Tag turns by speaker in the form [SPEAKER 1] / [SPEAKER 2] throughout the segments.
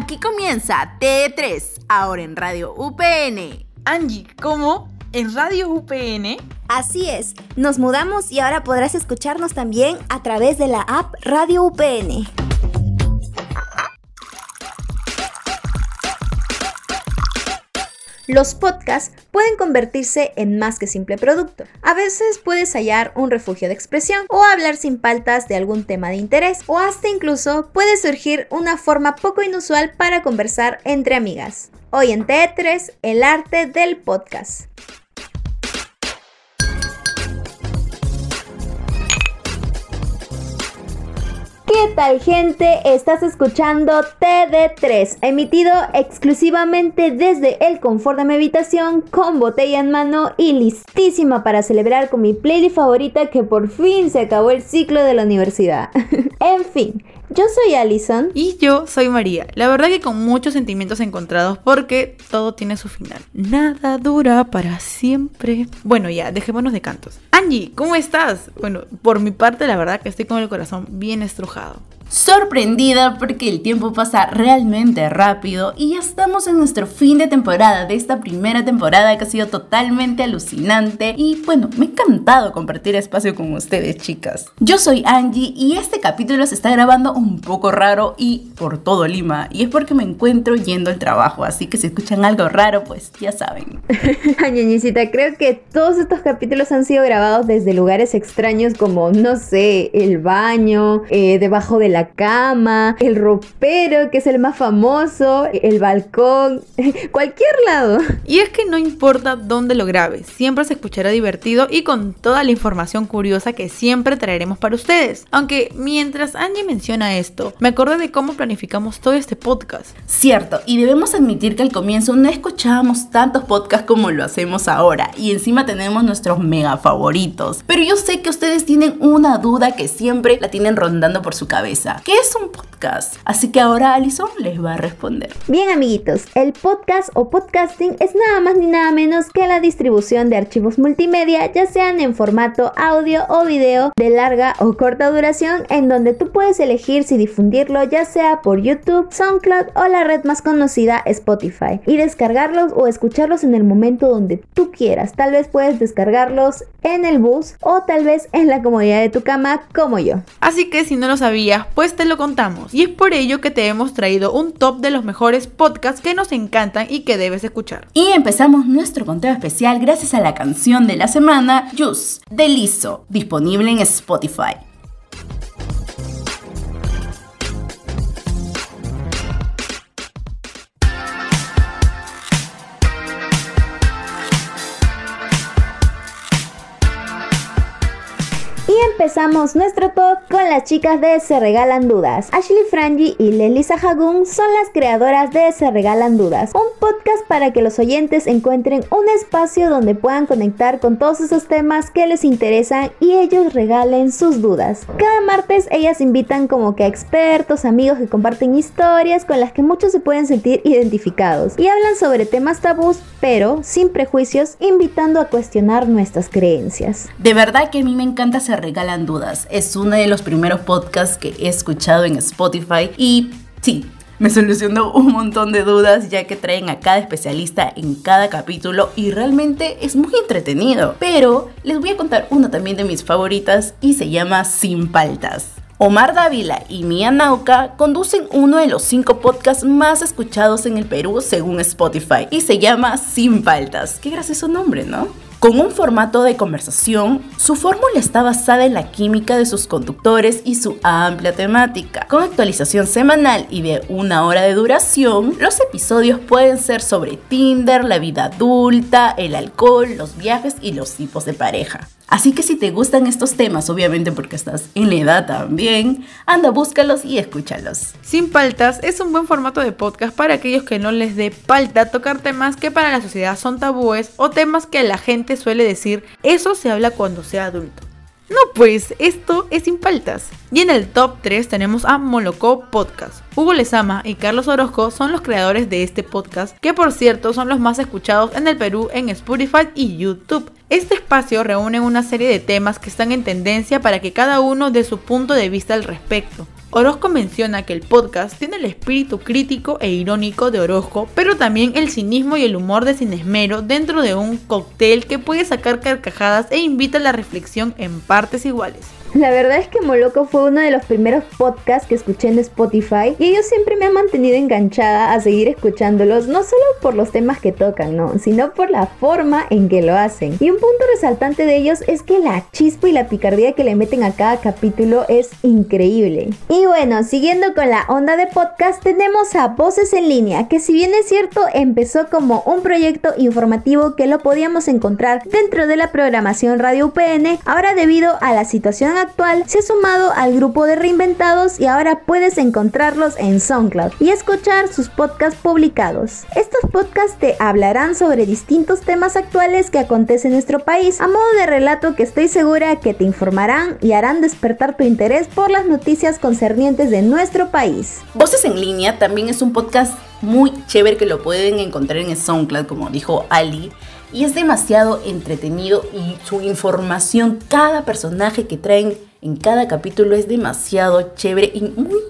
[SPEAKER 1] Aquí comienza T3, ahora en Radio UPN.
[SPEAKER 2] Angie, ¿cómo? ¿En Radio UPN?
[SPEAKER 3] Así es, nos mudamos y ahora podrás escucharnos también a través de la app Radio UPN. Los podcasts pueden convertirse en más que simple producto. A veces puedes hallar un refugio de expresión o hablar sin paltas de algún tema de interés o hasta incluso puede surgir una forma poco inusual para conversar entre amigas. Hoy en T3, el arte del podcast. ¿Qué tal gente? Estás escuchando TD3, emitido exclusivamente desde el confort de mi habitación, con botella en mano y listísima para celebrar con mi playlist favorita que por fin se acabó el ciclo de la universidad. en fin, yo soy Alison.
[SPEAKER 2] Y yo soy María. La verdad que con muchos sentimientos encontrados porque todo tiene su final. Nada dura para siempre. Bueno, ya, dejémonos de cantos. Angie, ¿cómo estás? Bueno, por mi parte la verdad que estoy con el corazón bien estrujado
[SPEAKER 1] sorprendida porque el tiempo pasa realmente rápido y ya estamos en nuestro fin de temporada de esta primera temporada que ha sido totalmente alucinante y bueno, me ha encantado compartir espacio con ustedes chicas. Yo soy Angie y este capítulo se está grabando un poco raro y por todo Lima y es porque me encuentro yendo al trabajo, así que si escuchan algo raro pues ya saben.
[SPEAKER 3] Ñeñicita, creo que todos estos capítulos han sido grabados desde lugares extraños como, no sé, el baño, eh, debajo de la cama, el ropero, que es el más famoso, el balcón, cualquier lado.
[SPEAKER 2] Y es que no importa dónde lo grabes, siempre se escuchará divertido y con toda la información curiosa que siempre traeremos para ustedes. Aunque mientras Angie menciona esto, me acordé de cómo planificamos todo este podcast.
[SPEAKER 1] Cierto, y debemos admitir que al comienzo no escuchábamos tantos podcasts como lo hacemos ahora, y encima tenemos nuestros mega favoritos. Pero yo sé que ustedes tienen una duda que siempre la tienen rondando por su cabeza. ¿Qué es un podcast? Así que ahora Alison les va a responder.
[SPEAKER 3] Bien amiguitos, el podcast o podcasting es nada más ni nada menos que la distribución de archivos multimedia, ya sean en formato audio o video de larga o corta duración, en donde tú puedes elegir si difundirlo ya sea por YouTube, SoundCloud o la red más conocida Spotify y descargarlos o escucharlos en el momento donde tú quieras. Tal vez puedes descargarlos en el bus o tal vez en la comodidad de tu cama como yo.
[SPEAKER 2] Así que si no lo sabías, pues te lo contamos. Y es por ello que te hemos traído un top de los mejores podcasts que nos encantan y que debes escuchar.
[SPEAKER 1] Y empezamos nuestro conteo especial gracias a la canción de la semana, Juice, de Lizzo, disponible en Spotify.
[SPEAKER 3] Empezamos nuestro top con las chicas de Se Regalan Dudas. Ashley Frangi y Lelisa Hagun son las creadoras de Se Regalan Dudas, un podcast para que los oyentes encuentren un espacio donde puedan conectar con todos esos temas que les interesan y ellos regalen sus dudas. Cada martes ellas invitan como que a expertos, amigos que comparten historias con las que muchos se pueden sentir identificados y hablan sobre temas tabús, pero sin prejuicios, invitando a cuestionar nuestras creencias.
[SPEAKER 1] De verdad que a mí me encanta Se Regalan dudas. Es uno de los primeros podcasts que he escuchado en Spotify y sí, me solucionó un montón de dudas ya que traen a cada especialista en cada capítulo y realmente es muy entretenido. Pero les voy a contar una también de mis favoritas y se llama Sin Paltas. Omar Dávila y Mia Nauca conducen uno de los cinco podcasts más escuchados en el Perú según Spotify y se llama Sin Paltas. Qué gracioso nombre, ¿no? Con un formato de conversación, su fórmula está basada en la química de sus conductores y su amplia temática. Con actualización semanal y de una hora de duración, los episodios pueden ser sobre Tinder, la vida adulta, el alcohol, los viajes y los tipos de pareja. Así que si te gustan estos temas, obviamente porque estás en la edad también, anda, búscalos y escúchalos.
[SPEAKER 2] Sin paltas es un buen formato de podcast para aquellos que no les dé palta tocar temas que para la sociedad son tabúes o temas que la gente suele decir, eso se habla cuando sea adulto. No, pues esto es sin paltas. Y en el top 3 tenemos a Molocó Podcast. Hugo Lezama y Carlos Orozco son los creadores de este podcast, que por cierto son los más escuchados en el Perú en Spotify y YouTube. Este espacio reúne una serie de temas que están en tendencia para que cada uno dé su punto de vista al respecto. Orozco menciona que el podcast tiene el espíritu crítico e irónico de Orozco, pero también el cinismo y el humor de Cinesmero dentro de un cóctel que puede sacar carcajadas e invita a la reflexión en partes iguales.
[SPEAKER 3] La verdad es que Moloco fue uno de los primeros podcasts que escuché en Spotify y ellos siempre me han mantenido enganchada a seguir escuchándolos, no solo por los temas que tocan, no, sino por la forma en que lo hacen. Y un punto resaltante de ellos es que la chispa y la picardía que le meten a cada capítulo es increíble. Y bueno, siguiendo con la onda de podcast, tenemos a Voces en línea, que si bien es cierto, empezó como un proyecto informativo que lo podíamos encontrar dentro de la programación Radio UPN, ahora debido a la situación actual se ha sumado al grupo de reinventados y ahora puedes encontrarlos en SoundCloud y escuchar sus podcasts publicados. Estos podcasts te hablarán sobre distintos temas actuales que acontecen en nuestro país, a modo de relato que estoy segura que te informarán y harán despertar tu interés por las noticias concernientes de nuestro país.
[SPEAKER 1] Voces en línea también es un podcast muy chévere que lo pueden encontrar en SoundCloud, como dijo Ali y es demasiado entretenido y su información, cada personaje que traen en cada capítulo es demasiado chévere y muy,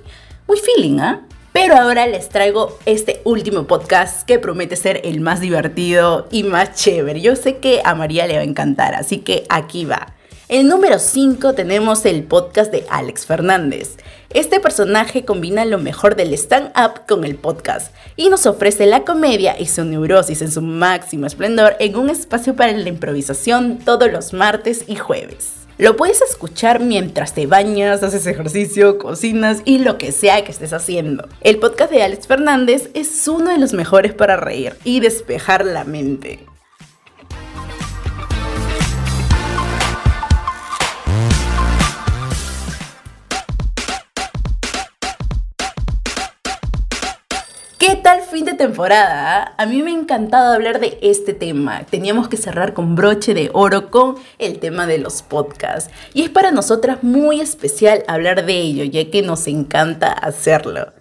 [SPEAKER 1] muy feeling, ¿ah? Pero ahora les traigo este último podcast que promete ser el más divertido y más chévere. Yo sé que a María le va a encantar, así que aquí va. En número 5 tenemos el podcast de Alex Fernández. Este personaje combina lo mejor del stand-up con el podcast y nos ofrece la comedia y su neurosis en su máximo esplendor en un espacio para la improvisación todos los martes y jueves. Lo puedes escuchar mientras te bañas, haces ejercicio, cocinas y lo que sea que estés haciendo. El podcast de Alex Fernández es uno de los mejores para reír y despejar la mente. Fin de temporada? Ah? A mí me ha encantado hablar de este tema. Teníamos que cerrar con broche de oro con el tema de los podcasts. Y es para nosotras muy especial hablar de ello, ya que nos encanta hacerlo.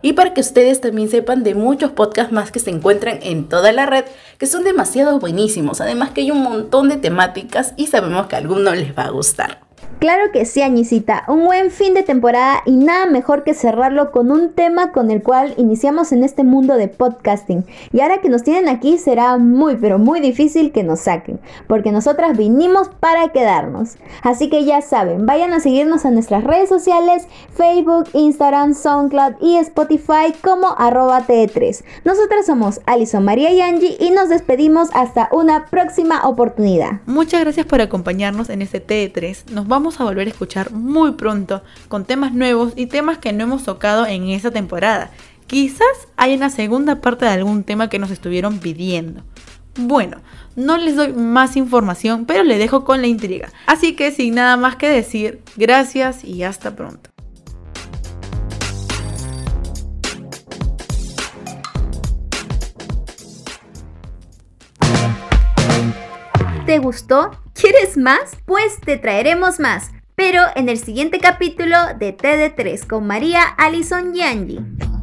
[SPEAKER 1] Y para que ustedes también sepan de muchos podcasts más que se encuentran en toda la red, que son demasiado buenísimos. Además que hay un montón de temáticas y sabemos que a algunos les va a gustar.
[SPEAKER 3] Claro que sí, Añisita, un buen fin de temporada y nada mejor que cerrarlo con un tema con el cual iniciamos en este mundo de podcasting. Y ahora que nos tienen aquí será muy pero muy difícil que nos saquen, porque nosotras vinimos para quedarnos. Así que ya saben, vayan a seguirnos a nuestras redes sociales, Facebook, Instagram, SoundCloud y Spotify como arroba T3. Nosotras somos Alison María y Angie y nos despedimos hasta una próxima oportunidad.
[SPEAKER 2] Muchas gracias por acompañarnos en este T3. Nos vamos a volver a escuchar muy pronto con temas nuevos y temas que no hemos tocado en esta temporada. Quizás haya una segunda parte de algún tema que nos estuvieron pidiendo. Bueno, no les doy más información, pero le dejo con la intriga. Así que sin nada más que decir, gracias y hasta pronto.
[SPEAKER 3] ¿Te gustó? ¿Quieres más? Pues te traeremos más, pero en el siguiente capítulo de TD3 con María Alison y Angie.